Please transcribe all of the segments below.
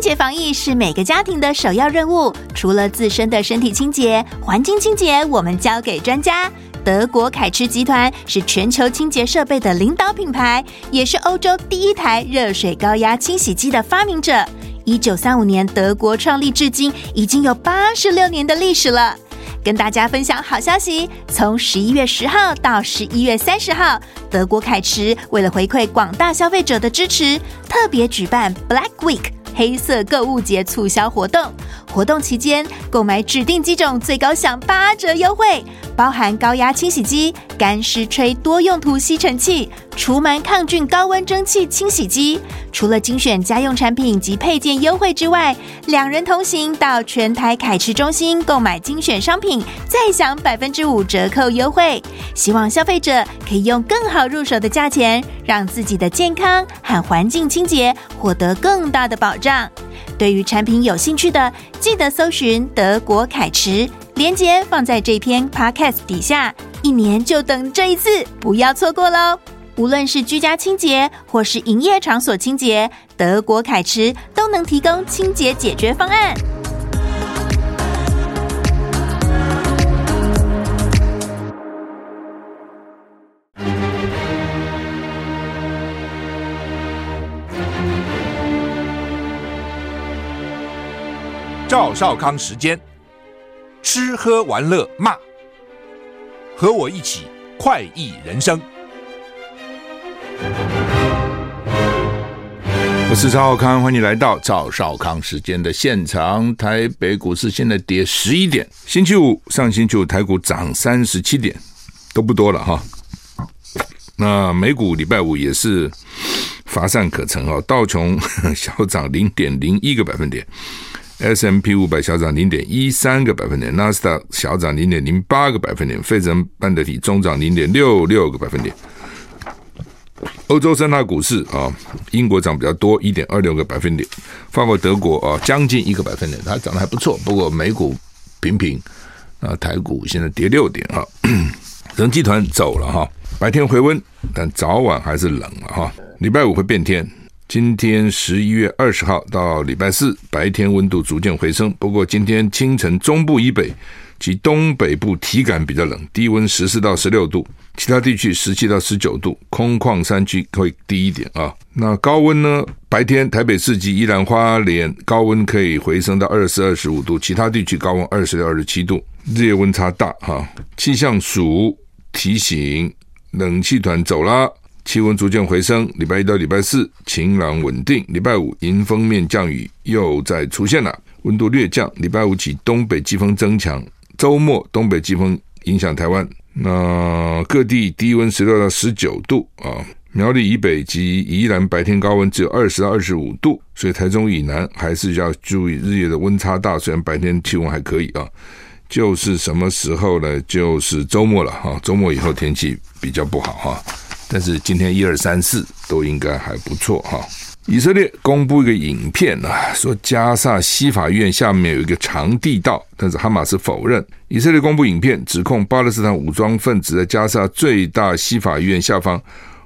清洁防疫是每个家庭的首要任务。除了自身的身体清洁，环境清洁我们交给专家。德国凯驰集团是全球清洁设备的领导品牌，也是欧洲第一台热水高压清洗机的发明者。一九三五年德国创立至今，已经有八十六年的历史了。跟大家分享好消息，从十一月十号到十一月三十号，德国凯驰为了回馈广大消费者的支持，特别举办 Black Week。黑色购物节促销活动，活动期间购买指定机种最高享八折优惠，包含高压清洗机、干湿吹多用途吸尘器、除螨抗菌高温蒸汽清洗机。除了精选家用产品及配件优惠之外，两人同行到全台凯驰中心购买精选商品，再享百分之五折扣优惠。希望消费者可以用更好入手的价钱，让自己的健康和环境清洁获得更大的保账。对于产品有兴趣的，记得搜寻德国凯驰，链接放在这篇 podcast 底下。一年就等这一次，不要错过喽！无论是居家清洁或是营业场所清洁，德国凯驰都能提供清洁解决方案。赵少康时间，吃喝玩乐骂，和我一起快意人生。我是赵少康，欢迎来到赵少康时间的现场。台北股市现在跌十一点，星期五上星期五台股涨三十七点，都不多了哈。那美股礼拜五也是乏善可陈啊，道琼 小涨零点零一个百分点 S M P 五百小涨零点一三个百分点，纳斯达小涨零点零八个百分点，费城半导体中涨零点六六个百分点。欧洲三大股市啊，英国涨比较多，一点二六个百分点；法国、德国啊，将近一个百分点，它涨得还不错。不过美股平平，啊，台股现在跌六点啊。人集团走了哈，白天回温，但早晚还是冷了哈。礼拜五会变天，今天十一月二十号到礼拜四，白天温度逐渐回升。不过今天清晨中部以北。及东北部体感比较冷，低温十四到十六度，其他地区十七到十九度，空旷山区会低一点啊。那高温呢？白天台北市及宜兰花莲高温可以回升到二十四、二十五度，其他地区高温二十六、二十七度，日夜温差大哈。气象署提醒，冷气团走了，气温逐渐回升。礼拜一到礼拜四晴朗稳定，礼拜五迎风面降雨又再出现了，温度略降。礼拜五起东北季风增强。周末东北季风影响台湾，那各地低温十六到十九度啊。苗栗以北及宜兰白天高温只有二十到二十五度，所以台中以南还是要注意日夜的温差大。虽然白天气温还可以啊，就是什么时候呢？就是周末了哈。周末以后天气比较不好哈，但是今天一二三四都应该还不错哈。以色列公布一个影片啊，说加萨西法院下面有一个长地道，但是哈马斯否认。以色列公布影片，指控巴勒斯坦武装分子在加萨最大西法院下方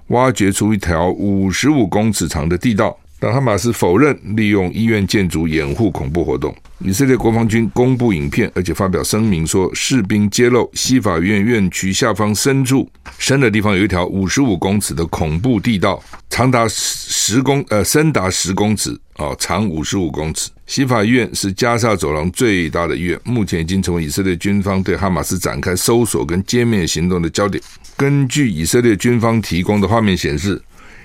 挖掘出一条五十五公尺长的地道。但哈马斯否认利用医院建筑掩护恐怖活动。以色列国防军公布影片，而且发表声明说，士兵揭露西法院院区下方深处深的地方有一条五十五公尺的恐怖地道，长达十公呃深达十公尺啊，长五十五公尺。西法医院是加萨走廊最大的医院，目前已经成为以色列军方对哈马斯展开搜索跟歼灭行动的焦点。根据以色列军方提供的画面显示。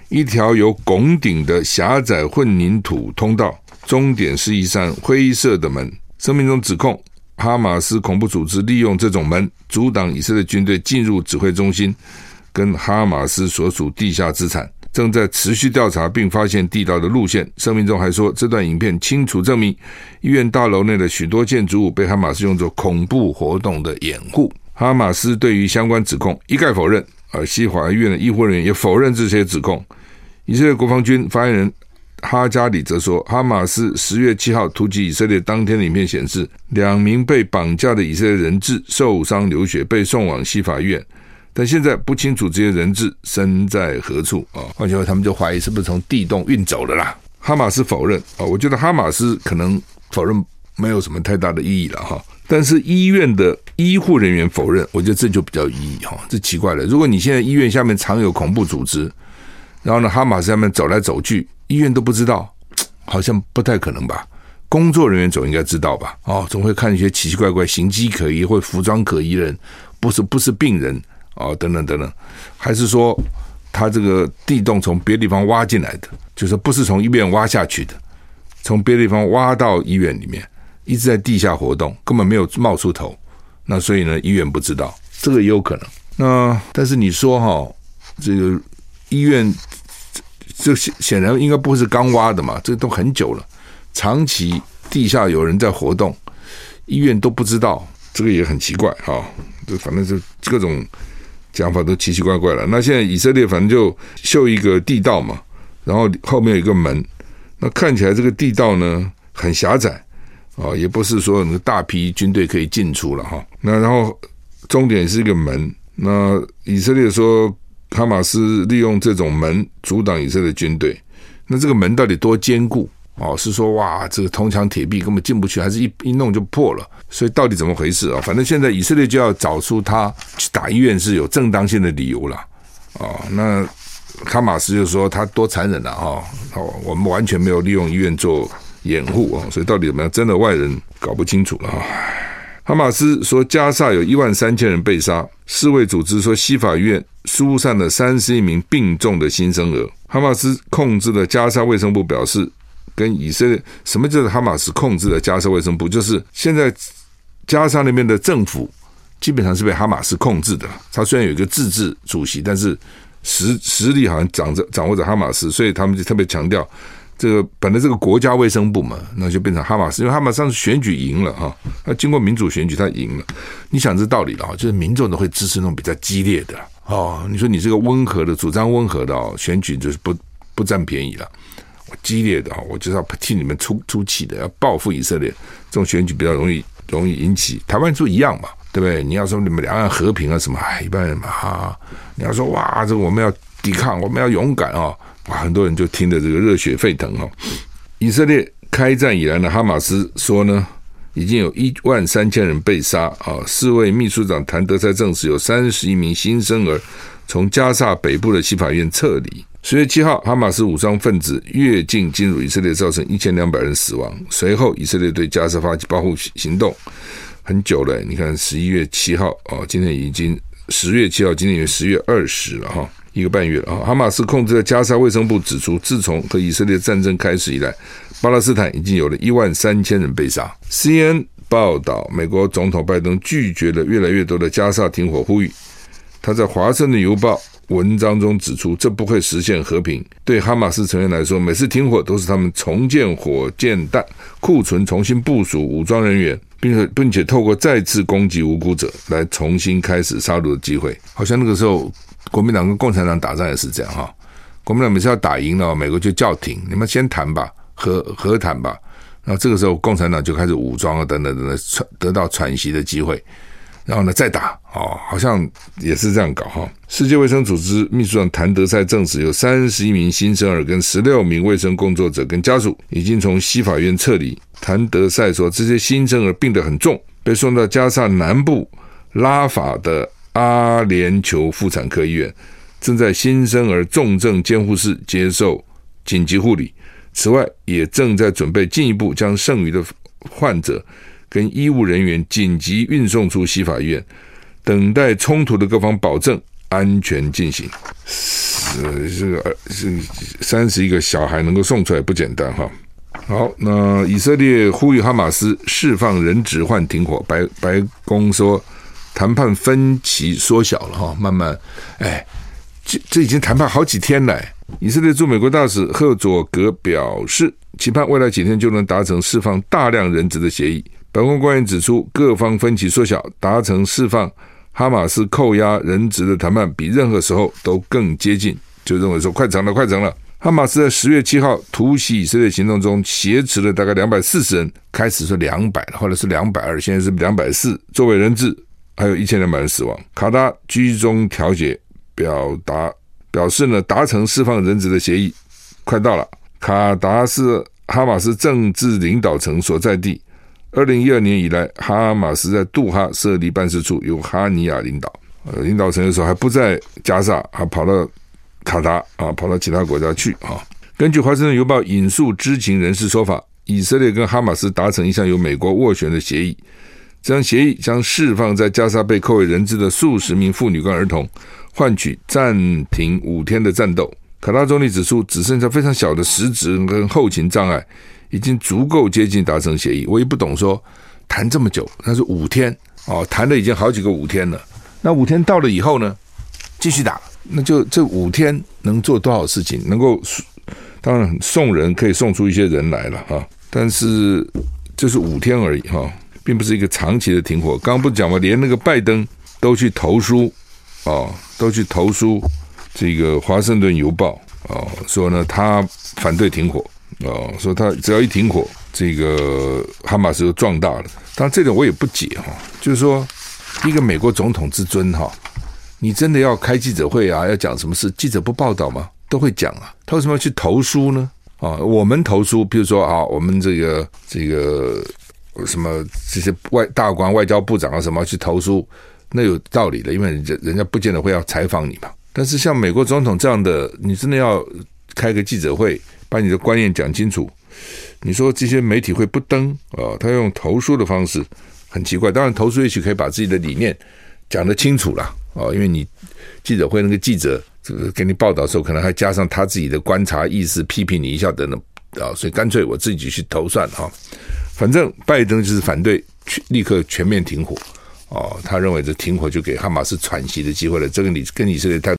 一条有拱顶的狭窄混凝土通道，终点是一扇灰色的门。声明中指控哈马斯恐怖组织利用这种门阻挡以色列军队进入指挥中心跟哈马斯所属地下资产，正在持续调查并发现地道的路线。声明中还说，这段影片清楚证明医院大楼内的许多建筑物被哈马斯用作恐怖活动的掩护。哈马斯对于相关指控一概否认，而西华医院的医护人员也否认这些指控。以色列国防军发言人哈加里则说，哈马斯十月七号突击以色列当天的影片显示，两名被绑架的以色列人质受伤流血，被送往西法院，但现在不清楚这些人质身在何处啊。换句话说，他们就怀疑是不是从地洞运走的啦。哈马斯否认啊，我觉得哈马斯可能否认没有什么太大的意义了哈。但是医院的医护人员否认，我觉得这就比较有意义哈。这奇怪了，如果你现在医院下面藏有恐怖组织，然后呢，哈马斯下面走来走去，医院都不知道，好像不太可能吧？工作人员总应该知道吧？哦，总会看一些奇奇怪怪、形迹可疑或服装可疑的人，不是不是病人哦，等等等等，还是说他这个地洞从别的地方挖进来的，就是不是从医院挖下去的，从别的地方挖到医院里面。一直在地下活动，根本没有冒出头，那所以呢，医院不知道，这个也有可能。那但是你说哈，这个医院这显显然应该不是刚挖的嘛，这都很久了，长期地下有人在活动，医院都不知道，这个也很奇怪哈。这反正是各种讲法都奇奇怪怪了。那现在以色列反正就修一个地道嘛，然后后面有一个门，那看起来这个地道呢很狭窄。哦，也不是说那个大批军队可以进出了哈。那然后终点是一个门。那以色列说哈马斯利用这种门阻挡以色列军队。那这个门到底多坚固？哦，是说哇，这个铜墙铁壁根本进不去，还是一一弄就破了？所以到底怎么回事啊？反正现在以色列就要找出他去打医院是有正当性的理由了。哦，那哈马斯就说他多残忍了啊！哦，我们完全没有利用医院做。掩护啊，所以到底怎么样？真的外人搞不清楚了啊！哈马斯说，加萨有一万三千人被杀。世卫组织说，西法医院疏散了三十一名病重的新生儿。哈马斯控制的加沙卫生部表示，跟以色列什么叫做哈马斯控制的加沙卫生部？就是现在加沙那边的政府基本上是被哈马斯控制的。他虽然有一个自治主席，但是实实力好像掌着掌握着哈马斯，所以他们就特别强调。这个本来这个国家卫生部嘛，那就变成哈马斯，因为哈马斯上次选举赢了哈，那经过民主选举他赢了。你想这道理了哈，就是民众都会支持那种比较激烈的哦。你说你这个温和的主张温和的哦，选举就是不不占便宜了。我激烈的哈，我就是要替你们出出气的，要报复以色列。这种选举比较容易容易引起台湾就一样嘛，对不对？你要说你们两岸和平啊什么，哎，一般人嘛哈，你要说哇，这个我们要抵抗，我们要勇敢啊。哇，很多人就听得这个热血沸腾哈！以色列开战以来呢，哈马斯说呢，已经有一万三千人被杀啊。四位秘书长谭德塞证实，有三十一名新生儿从加萨北部的西法院撤离。十月七号，哈马斯武装分子越境进入以色列，造成一千两百人死亡。随后，以色列对加沙发起报复行动，很久了。你看，十一月七号啊，今天已经十月七号，今天也十月二十了哈。一个半月了啊！哈马斯控制的加沙卫生部指出，自从和以色列战争开始以来，巴勒斯坦已经有了一万三千人被杀。CNN 报道，美国总统拜登拒绝了越来越多的加沙停火呼吁。他在《华盛顿邮报》文章中指出，这不会实现和平。对哈马斯成员来说，每次停火都是他们重建火箭弹库存、重新部署武装人员，并且并且透过再次攻击无辜者来重新开始杀戮的机会。好像那个时候。国民党跟共产党打仗也是这样哈，国民党每次要打赢了，美国就叫停，你们先谈吧，和和谈吧。然后这个时候，共产党就开始武装啊，等等等等，喘得到喘息的机会，然后呢再打哦，好像也是这样搞哈。世界卫生组织秘书长谭德塞证实，有三十一名新生儿跟十六名卫生工作者跟家属已经从西法院撤离。谭德塞说，这些新生儿病得很重，被送到加萨南部拉法的。阿联酋妇产科医院正在新生儿重症监护室接受紧急护理，此外，也正在准备进一步将剩余的患者跟医务人员紧急运送出西法医院，等待冲突的各方保证安全进行。是这个是三十一个小孩能够送出来不简单哈。好，那以色列呼吁哈马斯释放人质换停火，白白宫说。谈判分歧缩小了哈，慢慢，哎，这这已经谈判好几天了。以色列驻美国大使赫佐格表示，期盼未来几天就能达成释放大量人质的协议。白宫官员指出，各方分歧缩小，达成释放哈马斯扣押人质的谈判比任何时候都更接近，就认为说快成了，快成了。哈马斯在十月七号突袭以色列行动中挟持了大概两百四十人，开始是两百，后来是两百二，现在是两百四，作为人质。还有一千两百人死亡。卡达居中调解，表达表示呢，达成释放人质的协议快到了。卡达是哈马斯政治领导层所在地。二零一二年以来，哈马斯在杜哈设立办事处，由哈尼亚领导。呃，领导层的时候还不在加萨，还跑到卡达啊，跑到其他国家去啊。根据《华盛顿邮报》引述知情人士说法，以色列跟哈马斯达成一项由美国斡旋的协议，这项协议将释放在加沙被扣为人质的数十名妇女跟儿童，换取暂停五天的战斗。卡达总理指出，只剩下非常小的实质跟后勤障碍。已经足够接近达成协议，我也不懂说谈这么久，那是五天哦，谈了已经好几个五天了。那五天到了以后呢，继续打，那就这五天能做多少事情？能够当然送人可以送出一些人来了哈，但是这是五天而已哈，并不是一个长期的停火。刚刚不讲吗？连那个拜登都去投书哦，都去投书这个华盛顿邮报哦，说呢他反对停火。哦，说他只要一停火，这个哈马斯就壮大了。当然，这点我也不解哈，就是说，一个美国总统之尊哈，你真的要开记者会啊，要讲什么事，记者不报道吗？都会讲啊。他为什么要去投书呢？啊，我们投书，比如说啊，我们这个这个什么这些外大官、外交部长啊什么去投书，那有道理的，因为人家人家不见得会要采访你嘛。但是像美国总统这样的，你真的要开个记者会？把你的观念讲清楚。你说这些媒体会不登啊？他用投书的方式很奇怪。当然，投书也许可以把自己的理念讲得清楚了啊。因为你记者会那个记者这个给你报道的时候，可能还加上他自己的观察意识，批评你一下等等啊。所以干脆我自己去投算哈。反正拜登就是反对立刻全面停火哦。他认为这停火就给哈马斯喘息的机会了。这个你跟以色列太。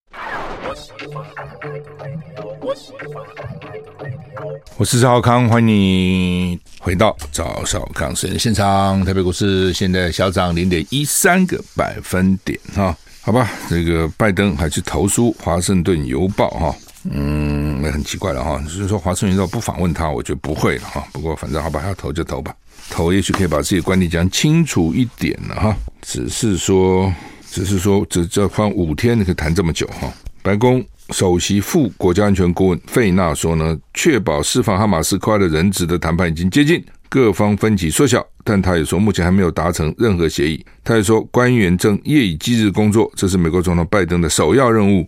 我是赵康，欢迎你回到赵少康时现场。台北股市现在小涨零点一三个百分点哈，好吧，这个拜登还去投书《华盛顿邮报》哈，嗯，那很奇怪了哈，就是说《华盛顿邮报》不访问他，我觉得不会了哈。不过反正好吧，要投就投吧，投也许可以把自己的观点讲清楚一点了哈。只是说，只是说，只这放五天你可以谈这么久哈，白宫。首席副国家安全顾问费纳说呢，确保释放哈马斯扣押的人质的谈判已经接近，各方分歧缩小，但他也说目前还没有达成任何协议。他也说官员正夜以继日工作，这是美国总统拜登的首要任务。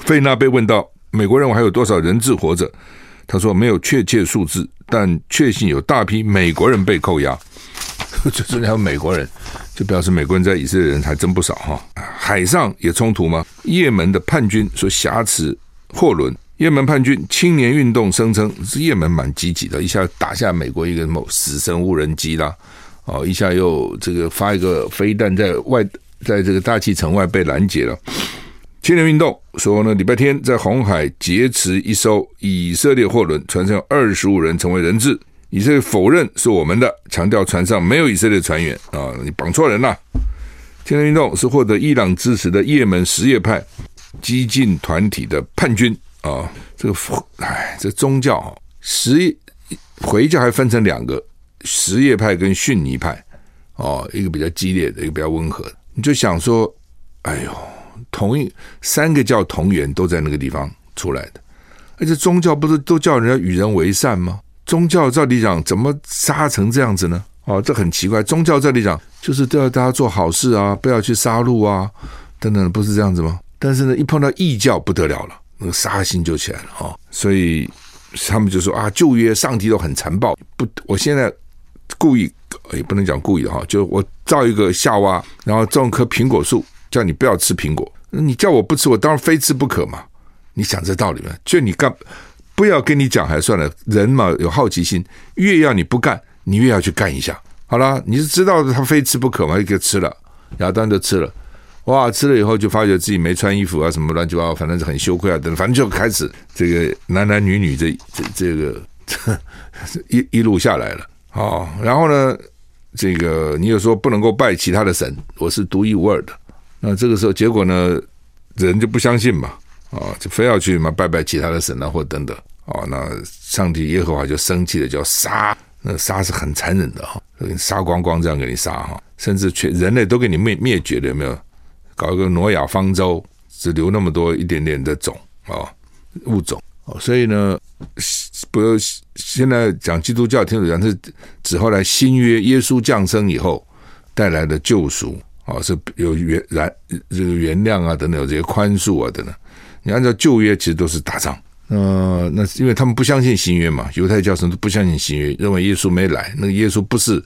费纳被问到美国认为还有多少人质活着，他说没有确切数字，但确信有大批美国人被扣押。就是还有美国人。就表示美国人在以色列人还真不少哈。海上也冲突吗？也门的叛军说挟持货轮。也门叛军青年运动声称是也门蛮积极的，一下打下美国一个某死神无人机啦，哦，一下又这个发一个飞弹在外，在这个大气层外被拦截了。青年运动说呢，礼拜天在红海劫持一艘以色列货轮，船上有二十五人成为人质。以色列否认是我们的，强调船上没有以色列船员啊！你绑错人了。青年运动是获得伊朗支持的也门什叶派激进团体的叛军啊！这个，哎，这宗教啊，什回教还分成两个：什叶派跟逊尼派哦，一个比较激烈的，一个比较温和的。你就想说，哎呦，同一三个教同源都在那个地方出来的，而且宗教不是都叫人家与人为善吗？宗教照理讲，怎么杀成这样子呢？哦，这很奇怪。宗教照理讲，就是都要大家做好事啊，不要去杀戮啊，等等，不是这样子吗？但是呢，一碰到异教不得了了，那个杀心就起来了啊、哦！所以他们就说啊，旧约上帝都很残暴。不，我现在故意也不能讲故意的哈，就我造一个夏娃，然后种棵苹果树，叫你不要吃苹果。你叫我不吃，我当然非吃不可嘛。你想这道理吗？就你干。不要跟你讲还算了，人嘛有好奇心，越要你不干，你越要去干一下。好了，你是知道他非吃不可嘛，就给吃了，亚当然就吃了，哇，吃了以后就发觉自己没穿衣服啊，什么乱七八糟，反正是很羞愧啊，等，反正就开始这个男男女女这这这个 一一路下来了。哦，然后呢，这个你又说不能够拜其他的神，我是独一无二的。那这个时候结果呢，人就不相信嘛。啊，就非要去嘛拜拜其他的神啊，或等等。哦，那上帝耶和华就生气了，就要杀。那杀是很残忍的哈，杀光光这样给你杀哈，甚至全人类都给你灭灭绝了，有没有？搞一个挪亚方舟，只留那么多一点点的种啊物种哦，所以呢，不，现在讲基督教天主教是指后来新约耶稣降生以后带来的救赎哦，是有原然这个原谅啊等等，有这些宽恕啊等等。你按照旧约其实都是打仗，呃，那是因为他们不相信新约嘛，犹太教神都不相信新约，认为耶稣没来，那个耶稣不是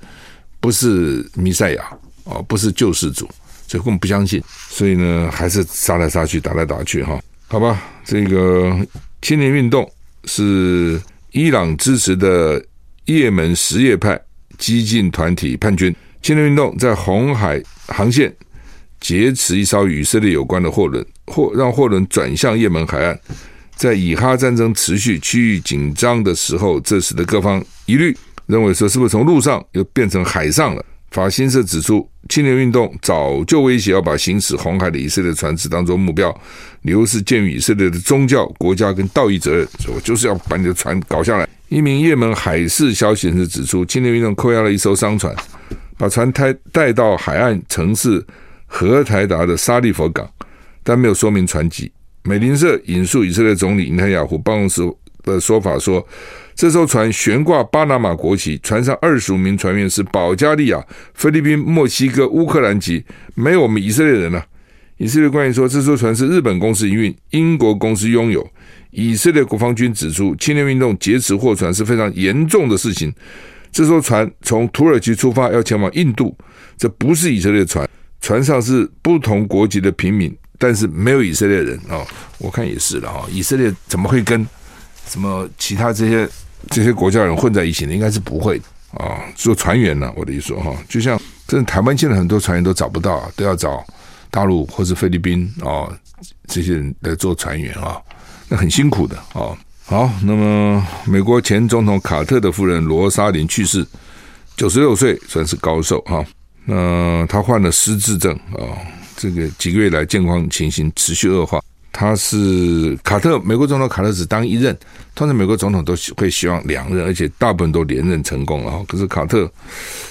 不是弥赛亚哦，不是救世主，所以根本不相信，所以呢，还是杀来杀去，打来打去哈，好吧，这个。青年运动是伊朗支持的也门什叶派激进团体叛军。青年运动在红海航线劫持一艘与以色列有关的货轮，货让货轮转向也门海岸。在以哈战争持续、区域紧张的时候，这使得各方疑虑，认为说是不是从陆上又变成海上了？法新社指出，青年运动早就威胁要把行驶红海的以色列船只当作目标，理由是鉴于以色列的宗教、国家跟道义责任，所以我就是要把你的船搞下来。一名也门海事消息人士指出，青年运动扣押了一艘商船，把船带带到海岸城市荷台达的沙利佛港，但没有说明船籍。美联社引述以色列总理内塔尼亚胡办公室的说法说。这艘船悬挂巴拿马国旗，船上二十五名船员是保加利亚、菲律宾、墨西哥、乌克兰籍，没有我们以色列人啊。以色列官员说，这艘船是日本公司营运，英国公司拥有。以色列国防军指出，青年运动劫持货船是非常严重的事情。这艘船从土耳其出发，要前往印度，这不是以色列船，船上是不同国籍的平民，但是没有以色列人啊。我看也是了哈，以色列怎么会跟什么其他这些？这些国家人混在一起呢，应该是不会啊。做船员呢，我的意思说哈，就像这台湾现在很多船员都找不到，都要找大陆或是菲律宾啊这些人来做船员啊，那很辛苦的啊。好，那么美国前总统卡特的夫人罗莎琳去世，九十六岁，算是高寿哈。那他患了失智症啊，这个几个月来健康情形持续恶化。他是卡特，美国总统卡特只当一任，通常美国总统都会希望两任，而且大部分都连任成功了。可是卡特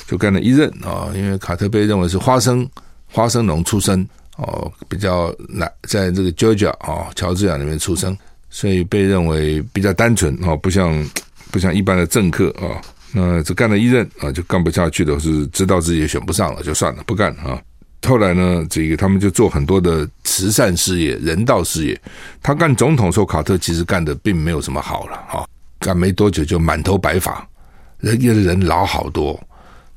就干了一任啊，因为卡特被认为是花生花生农出身哦，比较难在这个 Georgia 啊乔治亚那边出生，所以被认为比较单纯啊，不像不像一般的政客啊。那只干了一任啊，就干不下去的是知道自己也选不上了，就算了，不干了啊。后来呢，这个他们就做很多的慈善事业、人道事业。他干总统的时候，卡特其实干的并没有什么好了哈，干没多久就满头白发，人家的人老好多。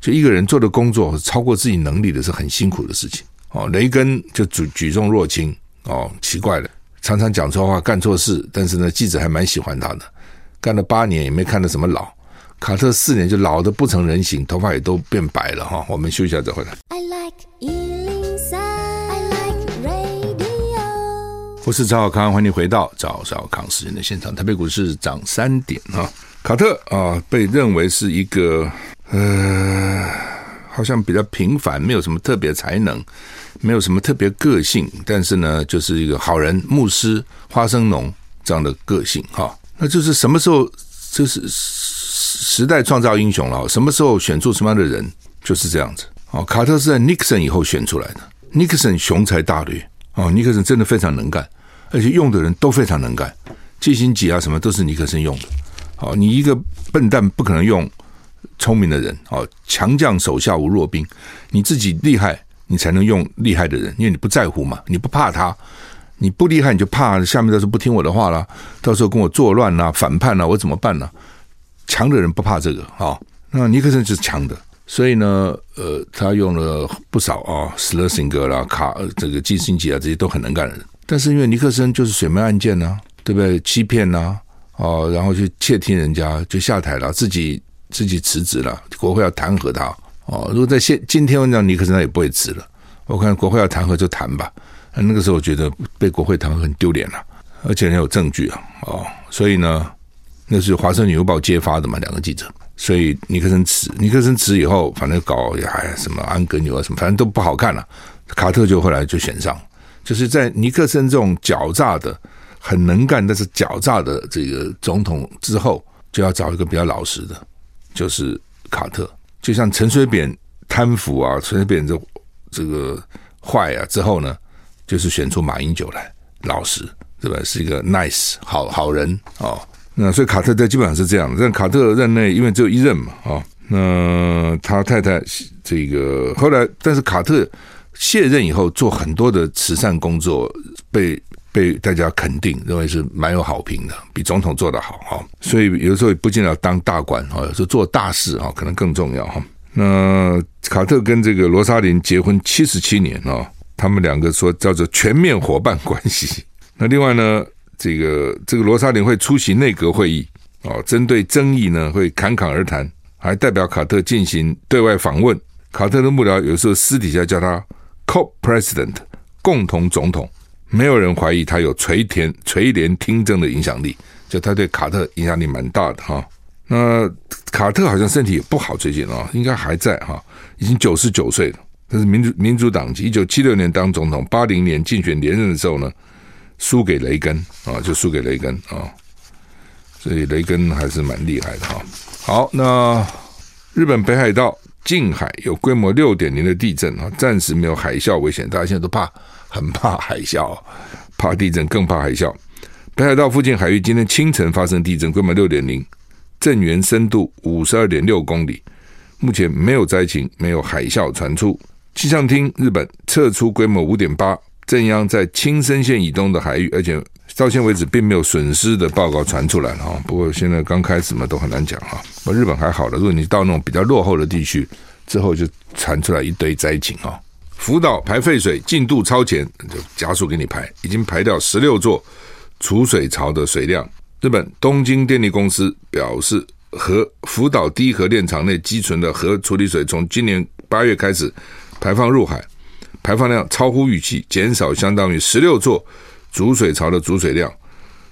就一个人做的工作超过自己能力的是很辛苦的事情哦。雷根就举举重若轻哦，奇怪了，常常讲错话、干错事，但是呢，记者还蛮喜欢他的。干了八年也没看到什么老，卡特四年就老的不成人形，头发也都变白了哈。我们休息一下再回来。I like 我是赵小康，欢迎回到赵少康时间的现场。台北股市涨三点啊，卡特啊被认为是一个呃，好像比较平凡，没有什么特别才能，没有什么特别个性，但是呢，就是一个好人、牧师、花生农这样的个性哈。那就是什么时候就是时代创造英雄了？什么时候选出什么样的人，就是这样子。哦，卡特是在尼克森以后选出来的，尼克森雄才大略。哦，尼克森真的非常能干，而且用的人都非常能干，基辛吉啊什么都是尼克森用的。好，你一个笨蛋不可能用聪明的人。哦，强将手下无弱兵，你自己厉害，你才能用厉害的人，因为你不在乎嘛，你不怕他，你不厉害你就怕下面都是不听我的话了，到时候跟我作乱啊、反叛啊，我怎么办呢？强的人不怕这个啊，那尼克森就是强的。所以呢，呃，他用了不少啊，斯勒辛格啦、卡这个基辛吉啊，这些都很能干的人。但是因为尼克森就是水门案件呢、对不对？欺骗呐、啊，哦，然后就窃听人家，就下台了，自己自己辞职了，国会要弹劾他。哦，如果在现今天问尼克森，他也不会辞了。我看国会要弹劾就弹吧。那个时候我觉得被国会弹劾很丢脸了，而且很有证据啊。哦，所以呢，那是华盛顿邮报揭发的嘛，两个记者。所以尼克森辞，尼克森辞以后，反正搞呀什么安格纽啊什么，反正都不好看了。卡特就后来就选上，就是在尼克森这种狡诈的、很能干但是狡诈的这个总统之后，就要找一个比较老实的，就是卡特。就像陈水扁贪腐啊，陈水扁这这个坏啊之后呢，就是选出马英九来老实，对吧？是一个 nice 好好人哦。那所以卡特在基本上是这样。但卡特任内因为只有一任嘛，啊、哦，那他太太这个后来，但是卡特卸任以后做很多的慈善工作，被被大家肯定，认为是蛮有好评的，比总统做得好哈、所以有时候不仅要当大官哈，有时候做大事哈可能更重要哈。那卡特跟这个罗莎琳结婚七十七年啊，他们两个说叫做全面伙伴关系。那另外呢，这个这个罗莎琳会出席内阁会议哦，针对争议呢会侃侃而谈，还代表卡特进行对外访问。卡特的幕僚有时候私底下叫他 Co-President 共同总统，没有人怀疑他有垂田垂帘听政的影响力，就他对卡特影响力蛮大的哈。那卡特好像身体也不好，最近啊，应该还在哈，已经九十九岁了。他是民主民主党籍，一九七六年当总统，八零年竞选连任的时候呢，输给雷根啊，就输给雷根啊，所以雷根还是蛮厉害的哈。好，那日本北海道近海有规模六点零的地震啊，暂时没有海啸危险，大家现在都怕，很怕海啸，怕地震更怕海啸。北海道附近海域今天清晨发生地震，规模六点零。震源深度五十二点六公里，目前没有灾情，没有海啸传出。气象厅日本测出规模五点八，震央在青森县以东的海域，而且到现在为止并没有损失的报告传出来了哈。不过现在刚开始嘛，都很难讲哈。日本还好了，如果你到那种比较落后的地区，之后就传出来一堆灾情哈。福岛排废水进度超前，就加速给你排，已经排掉十六座储水槽的水量。日本东京电力公司表示，核福岛第一核电厂内积存的核处理水从今年八月开始排放入海，排放量超乎预期，减少相当于十六座储水槽的储水量。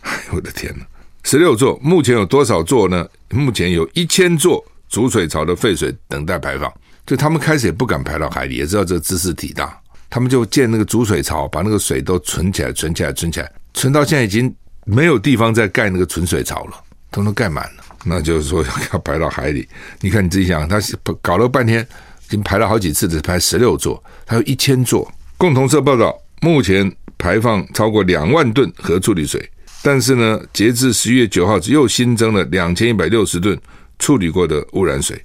哎呦我的天哪！十六座，目前有多少座呢？目前有一千座储水槽的废水等待排放。就他们开始也不敢排到海里，也知道这个兹事体大，他们就建那个储水槽，把那个水都存起来，存起来，存起来，存到现在已经。没有地方再盖那个存水槽了，都能盖满了。那就是说要排到海里。你看你自己想，他搞了半天，已经排了好几次，只排十六座，还有一千座。共同社报道，目前排放超过两万吨核处理水，但是呢，截至十一月九号，只又新增了两千一百六十吨处理过的污染水。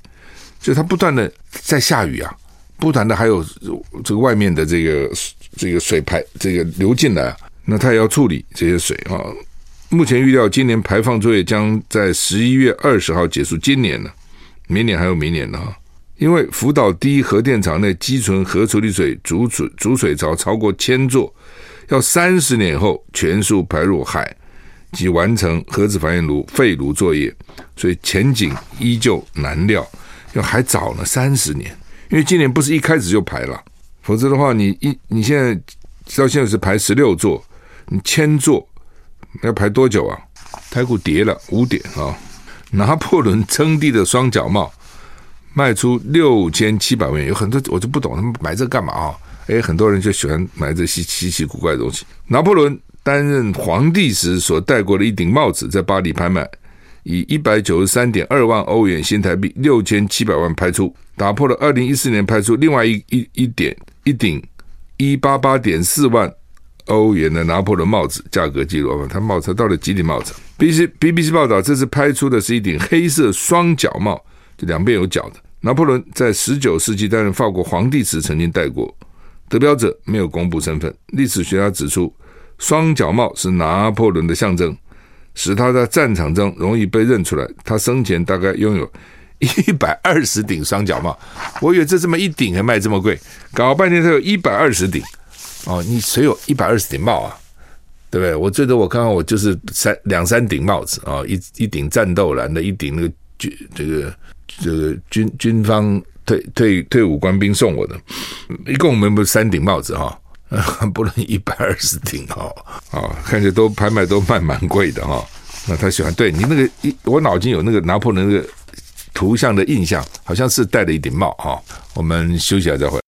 就它不断的在下雨啊，不断的还有这个外面的这个这个水排这个流进来，那它也要处理这些水啊。目前预料，今年排放作业将在十一月二十号结束。今年呢，明年还有明年呢哈。因为福岛第一核电厂内积存核处理水储水储水槽超过千座，要三十年后全数排入海及完成核子反应炉废炉作业，所以前景依旧难料，就还早呢，三十年。因为今年不是一开始就排了，否则的话，你一你现在到现在是排十六座，你千座。要排多久啊？台股跌了五点啊！拿破仑称帝的双脚帽卖出六千七百万元，有很多我就不懂他们买这干嘛啊？诶，很多人就喜欢买这稀稀奇古怪的东西。拿破仑担任皇帝时所戴过的一顶帽子，在巴黎拍卖，以一百九十三点二万欧元（新台币六千七百万）拍出，打破了二零一四年拍出另外一一一点一顶一八八点四万。欧元的拿破仑帽子价格记录，他帽子到底几顶帽子？BBC BBC 报道，这次拍出的是一顶黑色双角帽，就两边有角的。拿破仑在十九世纪担任法国皇帝时曾经戴过，得标者没有公布身份。历史学家指出，双角帽是拿破仑的象征，使他在战场中容易被认出来。他生前大概拥有一百二十顶双角帽，我以为这这么一顶还卖这么贵，搞半天他有一百二十顶。哦，你谁有一百二十顶帽啊？对不对？我最多我看看，我就是三两三顶帽子啊，一一顶战斗蓝的，一顶那个军这个这个军军方退退退伍官兵送我的，一共我们不是三顶帽子哈，不能一百二十顶哈啊，看起来都拍卖都卖蛮贵的哈。那他喜欢对你那个一，我脑筋有那个拿破仑那个图像的印象，好像是戴了一顶帽哈。我们休息一下再回。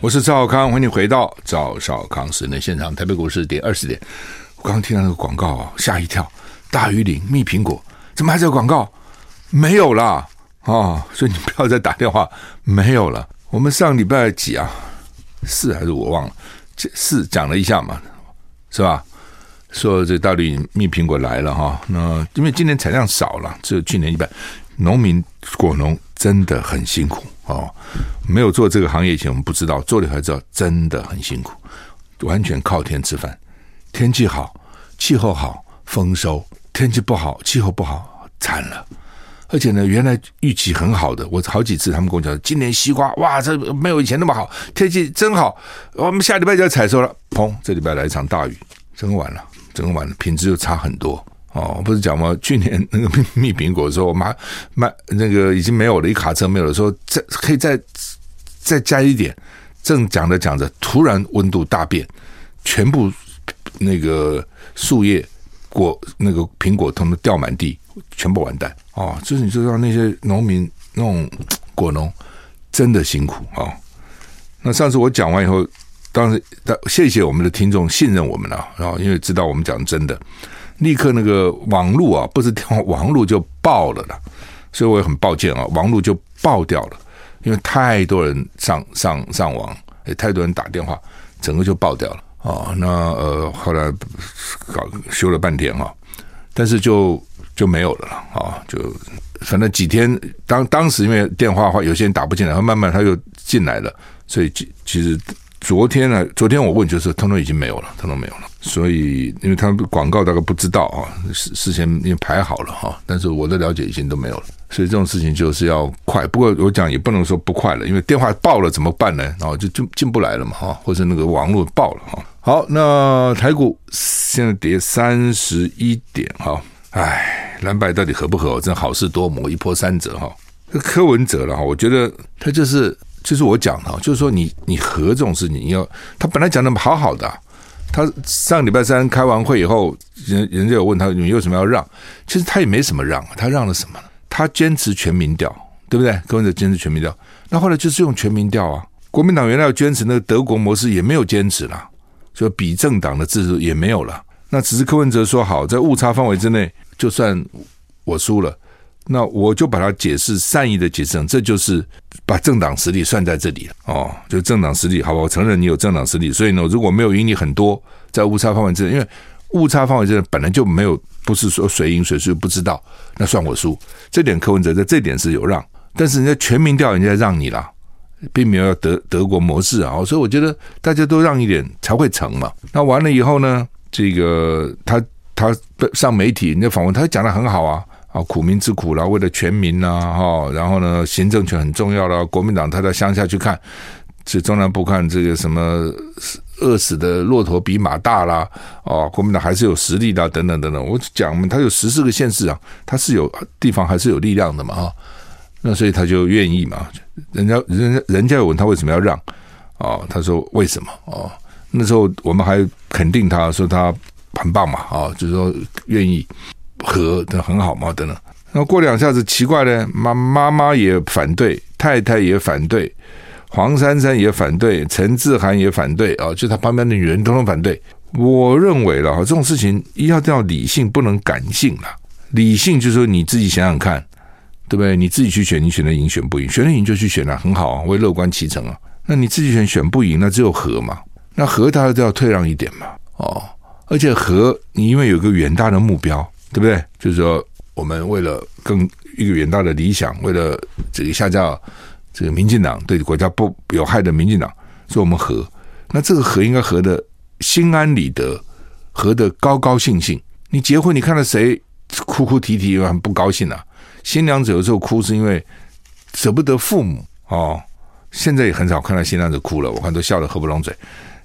我是赵少康，欢迎你回到赵少康室内现场。台北股市跌二十点，我刚听到那个广告，吓一跳。大于岭蜜苹果，怎么还在广告？没有了、哦！所以你不要再打电话，没有了。我们上礼拜几啊？四还是我忘了，四讲了一下嘛，是吧？说这大陆蜜苹果来了哈，那因为今年产量少了，只有去年一半，农民果农真的很辛苦哦。没有做这个行业以前，我们不知道，做了才知道，真的很辛苦，完全靠天吃饭。天气好，气候好，丰收；天气不好，气候不好，惨了。而且呢，原来预期很好的，我好几次他们跟我讲，今年西瓜哇，这没有以前那么好，天气真好，我们下礼拜就要采收了。砰，这礼拜来一场大雨，真完了。整个完了，品质又差很多哦。不是讲吗？去年那个蜜蜜苹果说，买买那个已经没有了，一卡车没有了，说再可以再再加一点。正讲着讲着，突然温度大变，全部那个树叶果那个苹果通通掉满地，全部完蛋哦。就是你知道那些农民那种果农真的辛苦啊、哦。那上次我讲完以后。当时但，谢谢我们的听众信任我们了，然后因为知道我们讲真的，立刻那个网络啊，不是电话，网络就爆了啦，所以我也很抱歉啊，网络就爆掉了，因为太多人上上上网，也太多人打电话，整个就爆掉了啊。那呃，后来搞修了半天哈，但是就就没有了啊，就反正几天，当当时因为电话话，有些人打不进来，然后慢慢他又进来了，所以其其实。昨天呢？昨天我问就是，通通已经没有了，通通没有了。所以，因为他们广告大概不知道啊，事事先已经排好了哈。但是我的了解已经都没有了。所以这种事情就是要快。不过我讲也不能说不快了，因为电话爆了怎么办呢？然后就就进不来了嘛哈，或者那个网络爆了哈。好，那台股现在跌三十一点哈。唉，蓝白到底合不合？真好事多磨，一波三折哈。柯文哲了哈，我觉得他就是。就是我讲的，就是说你你合这种事情，你要他本来讲的好好的，他上礼拜三开完会以后，人人家有问他你为什么要让？其实他也没什么让，他让了什么？他坚持全民调，对不对？柯文哲坚持全民调，那后来就是用全民调啊。国民党原来要坚持那个德国模式，也没有坚持了，就比政党的制度也没有了。那只是柯文哲说好，在误差范围之内，就算我输了。那我就把它解释善意的解释成，这就是把政党实力算在这里了哦，就政党实力，好吧，我承认你有政党实力，所以呢，如果没有赢你很多，在误差范围之内，因为误差范围之内本来就没有，不是说谁赢谁输不知道，那算我输。这点柯文哲在这点是有让，但是人家全民调人家让你了，并没有要德德国模式啊，所以我觉得大家都让一点才会成嘛。那完了以后呢，这个他他上媒体人家访问，他讲得很好啊。啊，苦民之苦啦，为了全民呐，哈，然后呢，行政权很重要了。国民党他在乡下去看，这中南部看这个什么饿死的骆驼比马大啦，哦，国民党还是有实力的，等等等等。我讲嘛，他有十四个县市啊，他是有地方还是有力量的嘛，哈。那所以他就愿意嘛，人家人家人家有问他为什么要让，哦，他说为什么哦？那时候我们还肯定他说他很棒嘛，啊，就是说愿意。和的很好嘛，等等。那过两下子奇怪呢，妈妈妈也反对，太太也反对，黄珊珊也反对，陈志涵也反对啊，就他旁边的女人通通反对。我认为了哈，这种事情一定要理性，不能感性了。理性就是说你自己想想看，对不对？你自己去选，你选的赢，选不赢，选的赢就去选了，很好啊，我也乐观其成啊。那你自己选选不赢，那只有和嘛。那和他就要退让一点嘛，哦，而且和你因为有个远大的目标。对不对？就是说，我们为了更一个远大的理想，为了这个下架这个民进党对国家不有害的民进党，所以我们和。那这个和应该和的心安理得，和的高高兴兴。你结婚，你看到谁哭哭啼啼，很不高兴啊？新娘子有时候哭是因为舍不得父母哦。现在也很少看到新娘子哭了，我看都笑得合不拢嘴。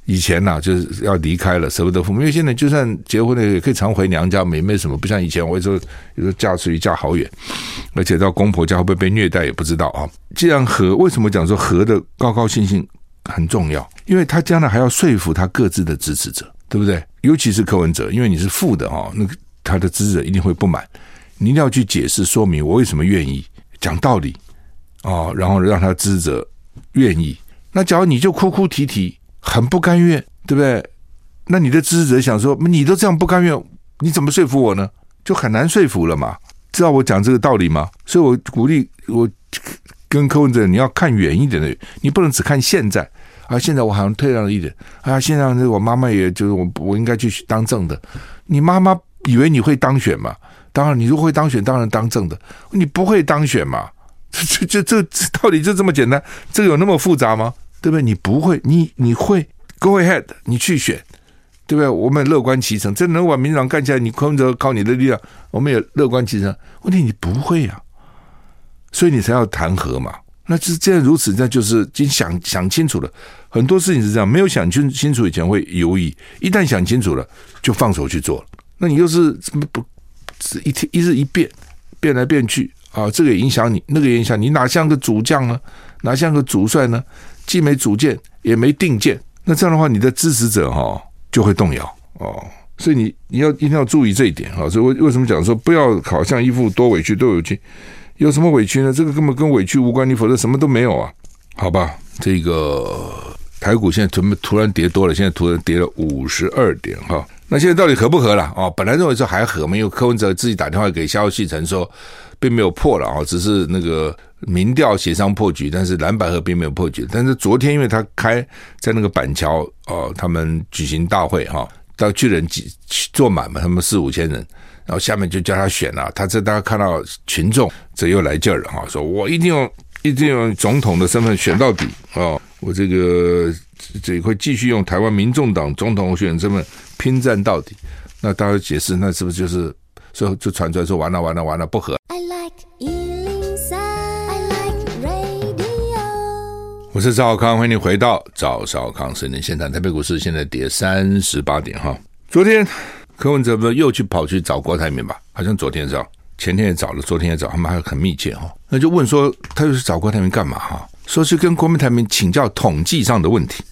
以前呐、啊，就是要离开了，舍不得父母。因为现在就算结婚了，也可以常回娘家，没没什么。不像以前，我有时候有时候嫁出去嫁好远，而且到公婆家会不会被虐待也不知道啊。既然和，为什么讲说和的高高兴兴很重要？因为他将来还要说服他各自的支持者，对不对？尤其是柯文哲，因为你是负的哈，那个他的支持者一定会不满，你一定要去解释说明我为什么愿意讲道理啊，然后让他支持者愿意。那假如你就哭哭啼啼。很不甘愿，对不对？那你的支持者想说，你都这样不甘愿，你怎么说服我呢？就很难说服了嘛。知道我讲这个道理吗？所以我鼓励我跟柯文哲，你要看远一点的，你不能只看现在啊，现在我好像退让了一点啊，现在我妈妈也就是我我应该去当正的。你妈妈以为你会当选嘛？当然，你如果会当选，当然当正的。你不会当选嘛？这这这这到底就这么简单？这有那么复杂吗？对不对？你不会，你你会，Go ahead，你去选，对不对？我们乐观其成，真能把民进党干起来，你柯文哲靠你的力量，我们也乐观其成。问题你不会呀、啊，所以你才要弹劾嘛。那是既然如此，那就是已经想想清楚了。很多事情是这样，没有想清清楚以前会犹豫，一旦想清楚了，就放手去做了。那你又是怎么不一天一日一变，变来变去啊？这个影响你，那个影响你，哪像个主将呢？哪像个主帅呢？既没主见，也没定见。那这样的话，你的支持者哈、就会动摇哦。所以你你要一定要注意这一点啊。所以为为什么讲说不要好像一副多委屈多委屈？有什么委屈呢？这个根本跟委屈无关，你否则什么都没有啊？好吧，这个台股现在突突然跌多了，现在突然跌了五十二点哈。那现在到底合不合了？哦，本来认为说还合嘛，因为柯文哲自己打电话给萧旭成说，并没有破了啊，只是那个民调协商破局，但是蓝白合并没有破局。但是昨天因为他开在那个板桥哦，他们举行大会哈，到巨人几坐满嘛，他们四五千人。然后下面就叫他选了，他这大家看到群众，这又来劲儿了哈，说我一定要一定要用总统的身份选到底啊！我这个这会继续用台湾民众党总统选人身份拼战到底。那大家解释，那是不是就是说就传出来说完了完了完了不合？I like 103, I like radio。我是赵少康，欢迎你回到赵少康生命现场。台北股市现在跌三十八点哈，昨天。柯文哲不是又去跑去找郭台铭吧？好像昨天找，前天也找了，昨天也找，他们还很密切哈。那就问说，他又是找郭台铭干嘛哈？说是跟郭台铭请教统计上的问题。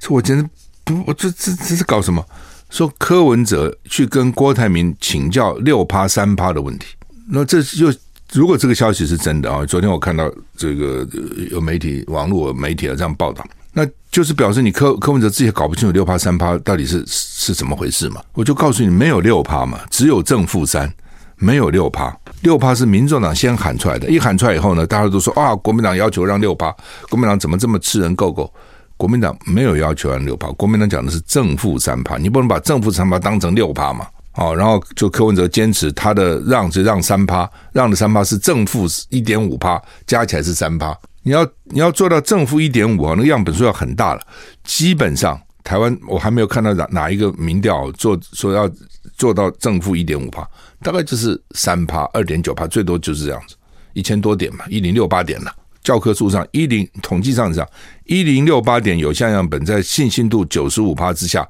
这我简直不，我这这这是搞什么？说柯文哲去跟郭台铭请教六趴三趴的问题。那这就如果这个消息是真的啊，昨天我看到这个有媒体网络媒体啊这样报道。那就是表示你柯柯文哲自己也搞不清楚六趴三趴到底是是怎么回事嘛？我就告诉你，没有六趴嘛，只有正负三，没有六趴。六趴是民众党先喊出来的，一喊出来以后呢，大家都说啊，国民党要求让六趴，国民党怎么这么吃人够够？国民党没有要求让六趴，国民党讲的是正负三趴，你不能把正负三趴当成六趴嘛？哦，然后就柯文哲坚持他的让是让三趴，让的三趴是正负一点五趴，加起来是三趴。你要你要做到正负一点五啊，那个样本数要很大了。基本上台湾我还没有看到哪哪一个民调做说要做到正负一点五趴，大概就是三趴、二点九趴，最多就是这样子，一千多点嘛，一零六八点了。教科书上一零统计上讲一零六八点有效样本在信心度九十五趴之下，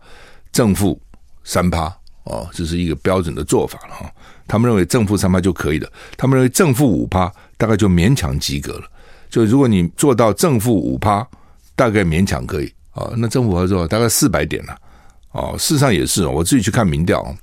正负三趴哦，这是一个标准的做法了哈。他们认为正负三趴就可以了，他们认为正负五趴大概就勉强及格了。就如果你做到正负五趴，大概勉强可以啊。那正负合作大概四百点了哦。事实上也是，我自己去看民调，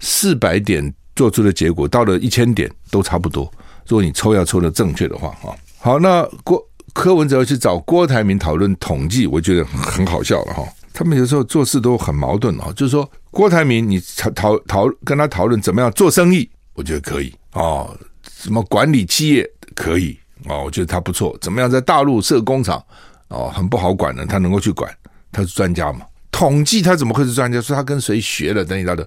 四百点做出的结果到了一千点都差不多。如果你抽要抽的正确的话啊，好，那郭柯文哲要去找郭台铭讨论统计，我觉得很好笑了哈。他们有时候做事都很矛盾啊，就是说郭台铭你讨讨讨跟他讨论怎么样做生意，我觉得可以哦。什么管理企业可以。哦，我觉得他不错，怎么样在大陆设工厂？哦，很不好管的，他能够去管，他是专家嘛？统计他怎么会是专家？说他跟谁学了等一等的，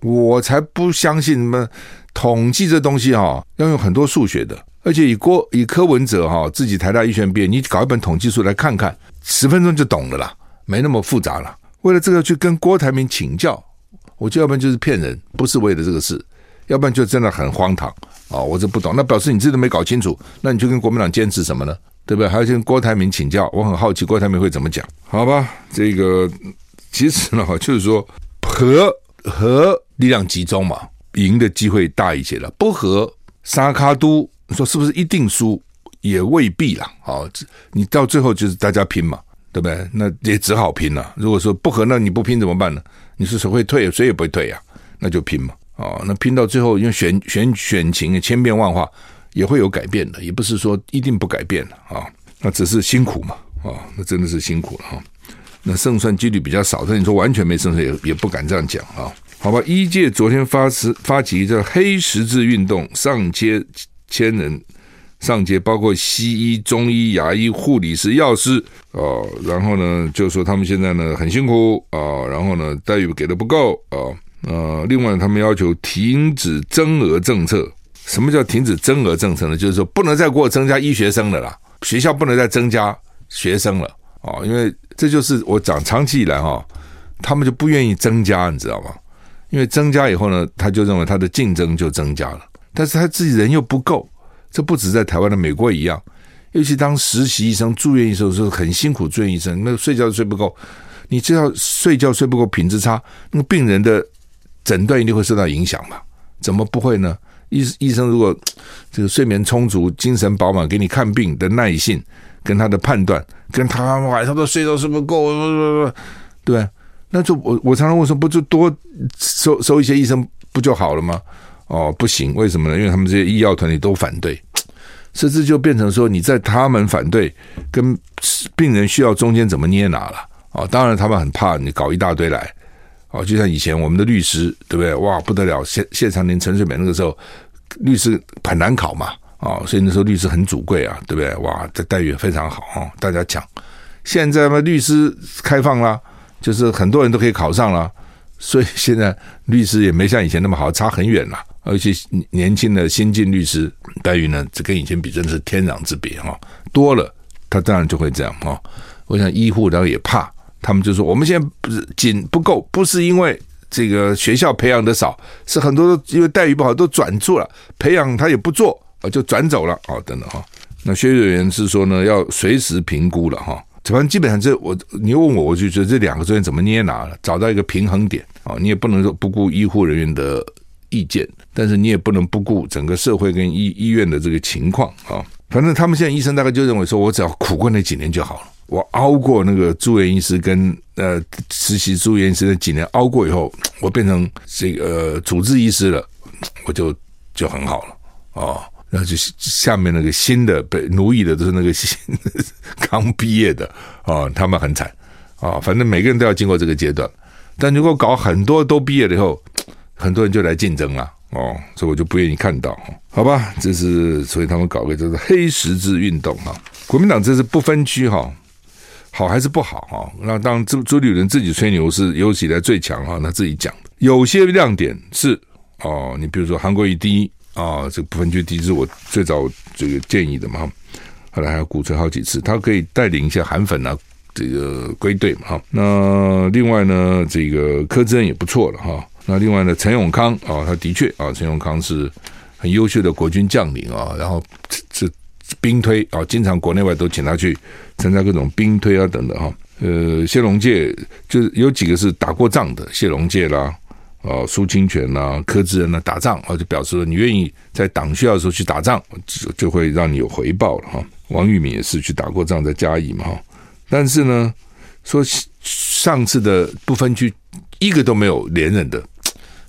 我才不相信什么统计这东西哈、哦，要用很多数学的，而且以郭以柯文哲哈、哦、自己台大医学院毕业，你搞一本统计书来看看，十分钟就懂了啦，没那么复杂了。为了这个去跟郭台铭请教，我觉得要不然就是骗人，不是为了这个事，要不然就真的很荒唐。哦，我这不懂，那表示你自己都没搞清楚，那你就跟国民党坚持什么呢？对不对？还要跟郭台铭请教，我很好奇郭台铭会怎么讲？好吧，这个其实呢，就是说和和力量集中嘛，赢的机会大一些了。不和沙卡都，说是不是一定输？也未必啦。哦，你到最后就是大家拼嘛，对不对？那也只好拼了。如果说不和，那你不拼怎么办呢？你是谁会退？谁也不会退呀，那就拼嘛。哦，那拼到最后，因为选选选情千变万化，也会有改变的，也不是说一定不改变的啊、那只是辛苦嘛，啊、那真的是辛苦了哈、那胜算几率比较少，但你说完全没胜算，也也不敢这样讲啊、好吧，一届昨天发起发起这黑十字运动，上街千人上街，包括西医、中医、牙医、护理师、药师哦，然后呢，就说他们现在呢很辛苦啊，然后呢待遇给的不够啊，呃，另外他们要求停止增额政策。什么叫停止增额政策呢？就是说不能再给我增加医学生了啦，学校不能再增加学生了啊，因为这就是我讲长期以来哈，他们就不愿意增加，你知道吗？因为增加以后呢，他就认为他的竞争就增加了，但是他自己人又不够。这不止在台湾的美国一样，尤其当实习医生、住院医生的时候很辛苦。住院医生那个睡觉都睡不够，你知道睡觉睡不够，品质差，那个病人的诊断一定会受到影响嘛？怎么不会呢？医医生如果这个睡眠充足、精神饱满，给你看病的耐性跟他的判断，跟他晚上都睡觉睡不够，对，那就我我常常问说，不就多收收一些医生不就好了吗？哦，不行，为什么呢？因为他们这些医药团体都反对，甚至就变成说你在他们反对跟病人需要中间怎么捏拿了？哦，当然他们很怕你搞一大堆来，哦，就像以前我们的律师，对不对？哇，不得了，谢谢长廷、陈水扁那个时候，律师很难考嘛，哦，所以那时候律师很主贵啊，对不对？哇，这待遇也非常好哦，大家讲。现在嘛，律师开放了，就是很多人都可以考上了，所以现在律师也没像以前那么好，差很远了。而且年轻的新进律师待遇呢，这跟以前比真的是天壤之别哈。多了，他当然就会这样哈。我想医护然后也怕，他们就说我们现在不是紧不够，不是因为这个学校培养的少，是很多因为待遇不好都转做了，培养他也不做啊，就转走了啊，等等哈。那薛瑞元是说呢，要随时评估了哈。反正基本上这我你问我，我就觉得这两个中间怎么捏拿了，找到一个平衡点啊，你也不能说不顾医护人员的意见。但是你也不能不顾整个社会跟医医院的这个情况啊！反正他们现在医生大概就认为说，我只要苦过那几年就好了。我熬过那个住院医师跟呃实习住院医师那几年熬过以后，我变成这个、主治医师了，我就就很好了哦。然后就下面那个新的被奴役的都是那个新刚毕业的啊、他们很惨啊、反正每个人都要经过这个阶段，但如果搞很多都毕业了以后，很多人就来竞争了。哦，所以我就不愿意看到，好吧？这是所以他们搞个叫做黑十字运动哈。国民党这是不分区哈，好还是不好哈？那当朱朱立伦自己吹牛是有史以来最强哈，他自己讲有些亮点是哦，你比如说韩国瑜第一啊，这个不分区第一是我最早这个建议的嘛，后来还要鼓吹好几次，他可以带领一些韩粉啊，这个归队嘛哈。那另外呢，这个柯志恩也不错了哈。那另外呢，陈永康啊，他的确啊，陈永康是很优秀的国军将领啊，然后这兵推啊，经常国内外都请他去参加各种兵推啊等等哈。呃，谢龙介就是有几个是打过仗的，谢龙介啦，啊，苏清泉啦，柯志恩呢打仗啊，就表示说你愿意在党需要的时候去打仗，就就会让你有回报了哈。王玉敏也是去打过仗，在嘉义嘛哈，但是呢，说上次的不分区一个都没有连任的。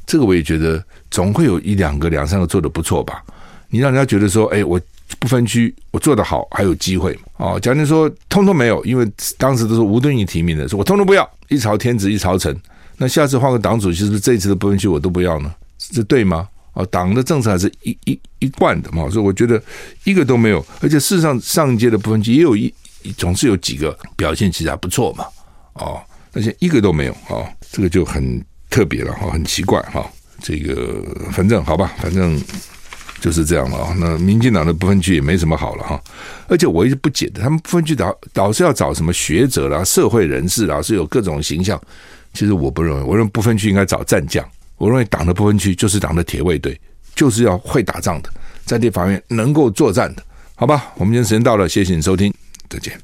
这个我也觉得总会有一两个、两三个做得不错吧。你让人家觉得说，哎，我不分区，我做得好，还有机会哦。假如说通通没有，因为当时都是吴敦义提名的，说我通通不要，一朝天子一朝臣。那下次换个党主席，是不是这一次的不分区我都不要呢？这对吗？哦，党的政策还是一一一贯的嘛。所以我觉得一个都没有，而且事实上上一届的不分区也有一总是有几个表现其实还不错嘛。哦，而且一个都没有，哦，这个就很。特别了哈，很奇怪哈，这个反正好吧，反正就是这样了啊。那民进党的不分区也没什么好了哈，而且我一直不解的，他们不分区导导是要找什么学者啦、社会人士啦，是有各种形象。其实我不认为，我认为不分区应该找战将。我认为党的不分区就是党的铁卫队，就是要会打仗的，在这方面能够作战的，好吧？我们今天时间到了，谢谢你收听，再见。